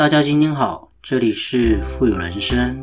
大家今天好，这里是富有人生。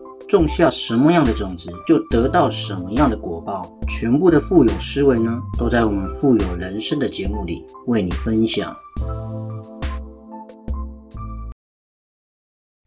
种下什么样的种子，就得到什么样的果报。全部的富有思维呢，都在我们富有人生的节目里为你分享。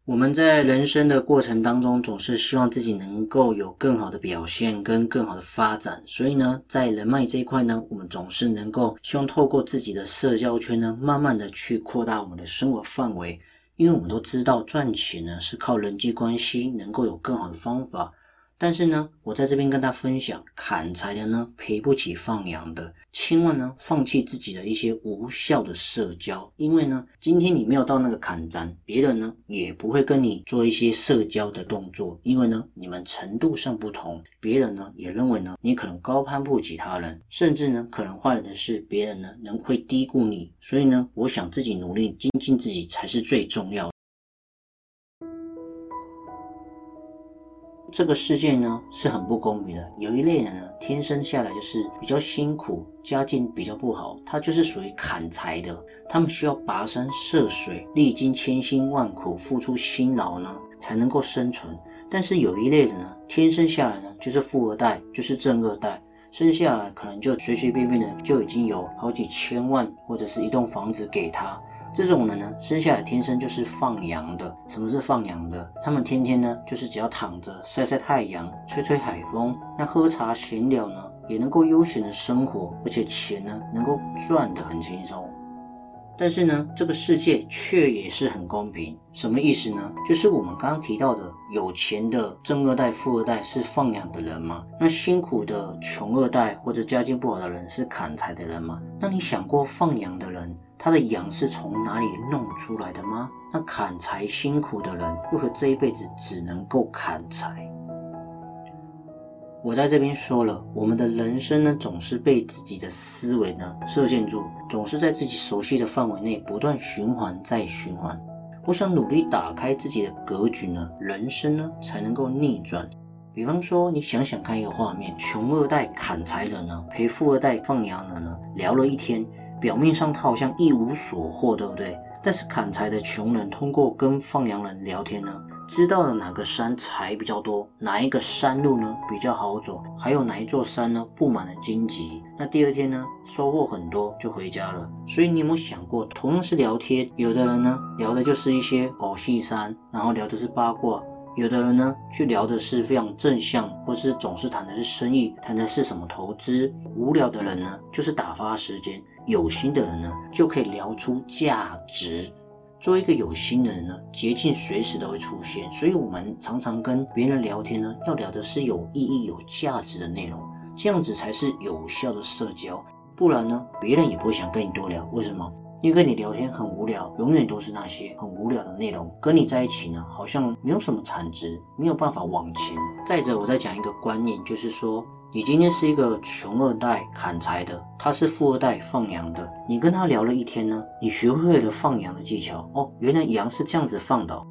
我们在人生的过程当中，总是希望自己能够有更好的表现跟更好的发展。所以呢，在人脉这一块呢，我们总是能够希望透过自己的社交圈呢，慢慢的去扩大我们的生活范围。因为我们都知道赚钱呢是靠人际关系，能够有更好的方法。但是呢，我在这边跟大家分享，砍柴的呢赔不起放羊的，千万呢放弃自己的一些无效的社交，因为呢，今天你没有到那个砍柴，别人呢也不会跟你做一些社交的动作，因为呢你们程度上不同，别人呢也认为呢你可能高攀不起他人，甚至呢可能坏了的是别人呢能会低估你，所以呢，我想自己努力精进自己才是最重要。这个世界呢是很不公平的，有一类人呢天生下来就是比较辛苦，家境比较不好，他就是属于砍柴的，他们需要跋山涉水，历经千辛万苦，付出辛劳呢才能够生存。但是有一类人呢天生下来呢就是富二代，就是正二代，生下来可能就随随便便的就已经有好几千万或者是一栋房子给他。这种人呢，生下来天生就是放羊的。什么是放羊的？他们天天呢，就是只要躺着晒晒太阳，吹吹海风，那喝茶闲聊呢，也能够悠闲的生活，而且钱呢，能够赚得很轻松。但是呢，这个世界却也是很公平。什么意思呢？就是我们刚刚提到的，有钱的正二代、富二代是放养的人吗？那辛苦的穷二代或者家境不好的人是砍柴的人吗？那你想过放羊的人？他的羊是从哪里弄出来的吗？那砍柴辛苦的人，为何这一辈子只能够砍柴？我在这边说了，我们的人生呢，总是被自己的思维呢设限住，总是在自己熟悉的范围内不断循环再循环。我想努力打开自己的格局呢，人生呢才能够逆转。比方说，你想想看一个画面：穷二代砍柴人呢，陪富二代放羊人呢，聊了一天。表面上他好像一无所获，对不对？但是砍柴的穷人通过跟放羊人聊天呢，知道了哪个山柴比较多，哪一个山路呢比较好走，还有哪一座山呢布满了荆棘。那第二天呢收获很多就回家了。所以你有没有想过，同样是聊天，有的人呢聊的就是一些狗屁山，然后聊的是八卦；有的人呢去聊的是非常正向，或是总是谈的是生意，谈的是什么投资。无聊的人呢就是打发时间。有心的人呢，就可以聊出价值。作为一个有心的人呢，捷径随时都会出现。所以，我们常常跟别人聊天呢，要聊的是有意义、有价值的内容，这样子才是有效的社交。不然呢，别人也不会想跟你多聊。为什么？因为跟你聊天很无聊，永远都是那些很无聊的内容。跟你在一起呢，好像没有什么产值，没有办法往前。再者，我再讲一个观念，就是说。你今天是一个穷二代砍柴的，他是富二代放羊的。你跟他聊了一天呢，你学会了放羊的技巧哦，原来羊是这样子放的。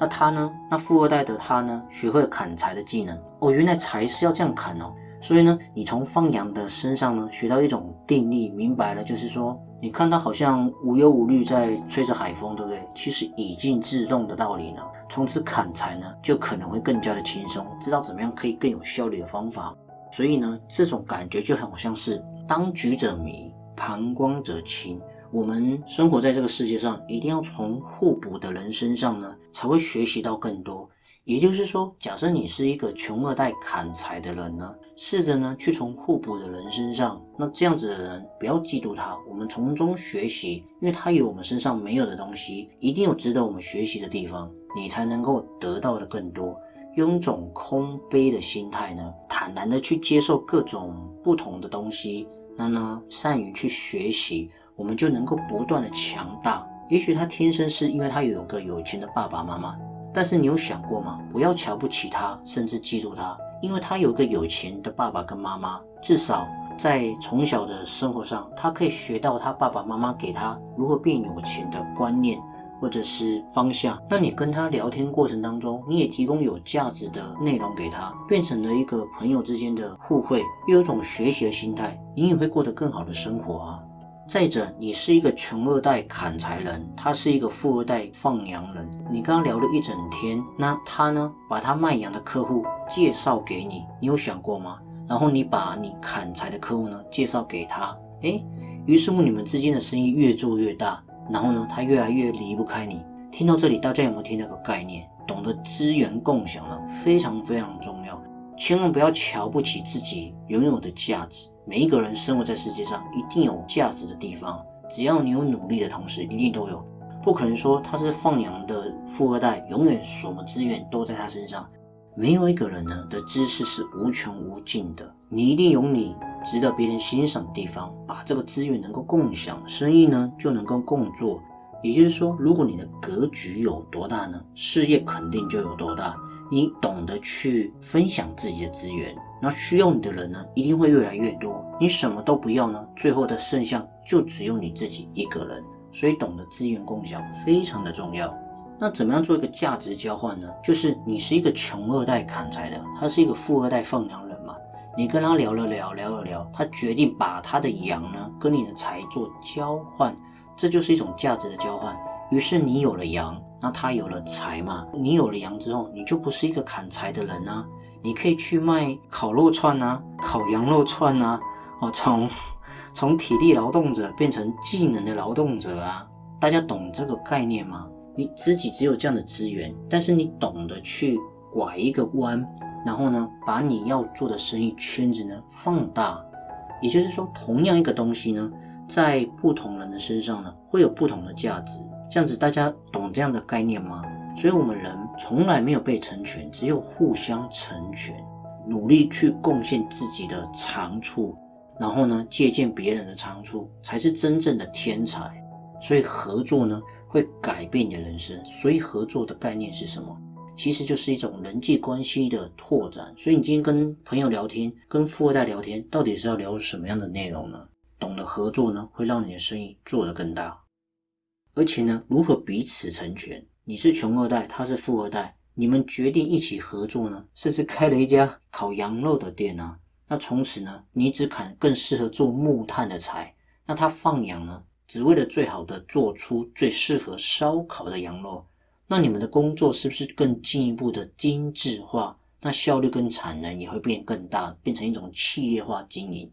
那他呢？那富二代的他呢？学会了砍柴的技能哦，原来柴是要这样砍哦。所以呢，你从放羊的身上呢，学到一种定力，明白了，就是说，你看他好像无忧无虑在吹着海风，对不对？其实已经自动的道理呢，从此砍柴呢，就可能会更加的轻松，知道怎么样可以更有效率的方法。所以呢，这种感觉就好像是当局者迷，旁观者清。我们生活在这个世界上，一定要从互补的人身上呢，才会学习到更多。也就是说，假设你是一个穷二代砍柴的人呢，试着呢去从互补的人身上，那这样子的人不要嫉妒他，我们从中学习，因为他有我们身上没有的东西，一定有值得我们学习的地方，你才能够得到的更多。用一种空杯的心态呢，坦然的去接受各种不同的东西，那呢，善于去学习，我们就能够不断的强大。也许他天生是因为他有个有钱的爸爸妈妈，但是你有想过吗？不要瞧不起他，甚至嫉妒他，因为他有个有钱的爸爸跟妈妈，至少在从小的生活上，他可以学到他爸爸妈妈给他如何变有钱的观念。或者是方向，那你跟他聊天过程当中，你也提供有价值的内容给他，变成了一个朋友之间的互惠，又有一种学习的心态，你也会过得更好的生活啊。再者，你是一个穷二代砍柴人，他是一个富二代放羊人，你跟他聊了一整天，那他呢，把他卖羊的客户介绍给你，你有想过吗？然后你把你砍柴的客户呢介绍给他，诶，于是乎你们之间的生意越做越大。然后呢，他越来越离不开你。听到这里，大家有没有听到个概念？懂得资源共享呢，非常非常重要。千万不要瞧不起自己拥有的价值。每一个人生活在世界上，一定有价值的地方。只要你有努力的同时，一定都有。不可能说他是放羊的富二代，永远什么资源都在他身上。没有一个人呢的知识是无穷无尽的。你一定有你。值得别人欣赏的地方，把这个资源能够共享，生意呢就能够共做。也就是说，如果你的格局有多大呢，事业肯定就有多大。你懂得去分享自己的资源，那需要你的人呢，一定会越来越多。你什么都不要呢，最后的剩下就只有你自己一个人。所以，懂得资源共享非常的重要。那怎么样做一个价值交换呢？就是你是一个穷二代砍柴的，他是一个富二代放羊人。你跟他聊了聊，聊了聊，他决定把他的羊呢跟你的财做交换，这就是一种价值的交换。于是你有了羊，那他有了财嘛？你有了羊之后，你就不是一个砍柴的人啊，你可以去卖烤肉串啊，烤羊肉串啊，哦，从从体力劳动者变成技能的劳动者啊，大家懂这个概念吗？你自己只有这样的资源，但是你懂得去拐一个弯。然后呢，把你要做的生意圈子呢放大，也就是说，同样一个东西呢，在不同人的身上呢，会有不同的价值。这样子，大家懂这样的概念吗？所以，我们人从来没有被成全，只有互相成全，努力去贡献自己的长处，然后呢，借鉴别人的长处，才是真正的天才。所以，合作呢，会改变你的人生。所以，合作的概念是什么？其实就是一种人际关系的拓展，所以你今天跟朋友聊天，跟富二代聊天，到底是要聊什么样的内容呢？懂得合作呢，会让你的生意做得更大。而且呢，如何彼此成全？你是穷二代，他是富二代，你们决定一起合作呢，甚至开了一家烤羊肉的店啊。那从此呢，你只砍更适合做木炭的柴，那他放羊呢，只为了最好的做出最适合烧烤的羊肉。那你们的工作是不是更进一步的精致化？那效率跟产能也会变更大，变成一种企业化经营。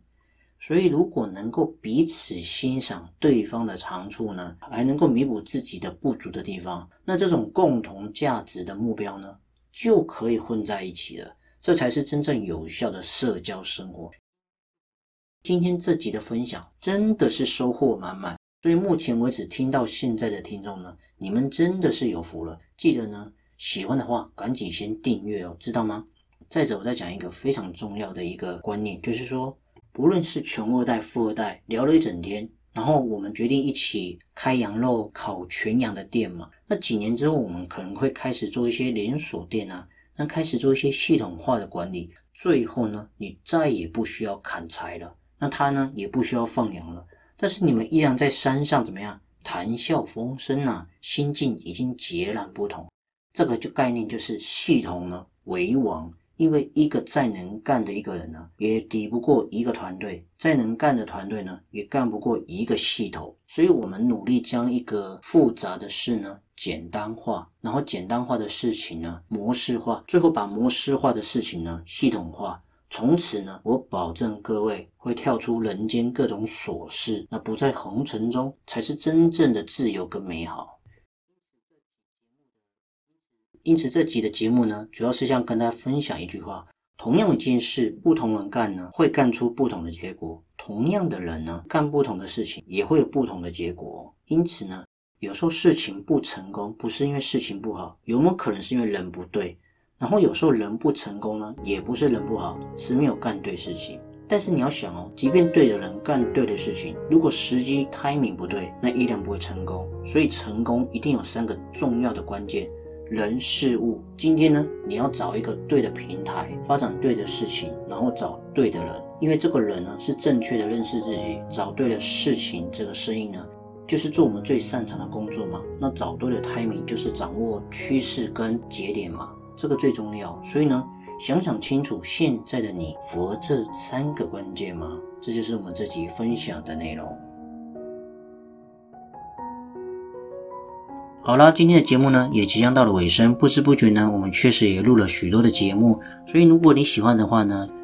所以，如果能够彼此欣赏对方的长处呢，还能够弥补自己的不足的地方，那这种共同价值的目标呢，就可以混在一起了。这才是真正有效的社交生活。今天这集的分享真的是收获满满。所以目前为止听到现在的听众呢，你们真的是有福了。记得呢，喜欢的话赶紧先订阅哦，知道吗？再者，我再讲一个非常重要的一个观念，就是说，不论是穷二代、富二代，聊了一整天，然后我们决定一起开羊肉烤全羊的店嘛。那几年之后，我们可能会开始做一些连锁店啊，那开始做一些系统化的管理，最后呢，你再也不需要砍柴了，那他呢也不需要放羊了。但是你们依然在山上怎么样谈笑风生啊？心境已经截然不同。这个就概念就是系统呢为王，因为一个再能干的一个人呢，也抵不过一个团队；再能干的团队呢，也干不过一个系统。所以，我们努力将一个复杂的事呢简单化，然后简单化的事情呢模式化，最后把模式化的事情呢系统化。从此呢，我保证各位会跳出人间各种琐事，那不在红尘中，才是真正的自由跟美好。因此，这集的节目呢，主要是想跟大家分享一句话：同样一件事，不同人干呢，会干出不同的结果；同样的人呢，干不同的事情，也会有不同的结果。因此呢，有时候事情不成功，不是因为事情不好，有没有可能是因为人不对？然后有时候人不成功呢，也不是人不好，是没有干对事情。但是你要想哦，即便对的人干对的事情，如果时机 timing 不对，那依然不会成功。所以成功一定有三个重要的关键：人事物。今天呢，你要找一个对的平台，发展对的事情，然后找对的人，因为这个人呢是正确的认识自己，找对了事情，这个生意呢就是做我们最擅长的工作嘛。那找对了 timing 就是掌握趋势跟节点嘛，这个最重要。所以呢，想想清楚，现在的你符合这三个关键吗？这就是我们这集分享的内容。好啦，今天的节目呢也即将到了尾声，不知不觉呢，我们确实也录了许多的节目。所以如果你喜欢的话呢，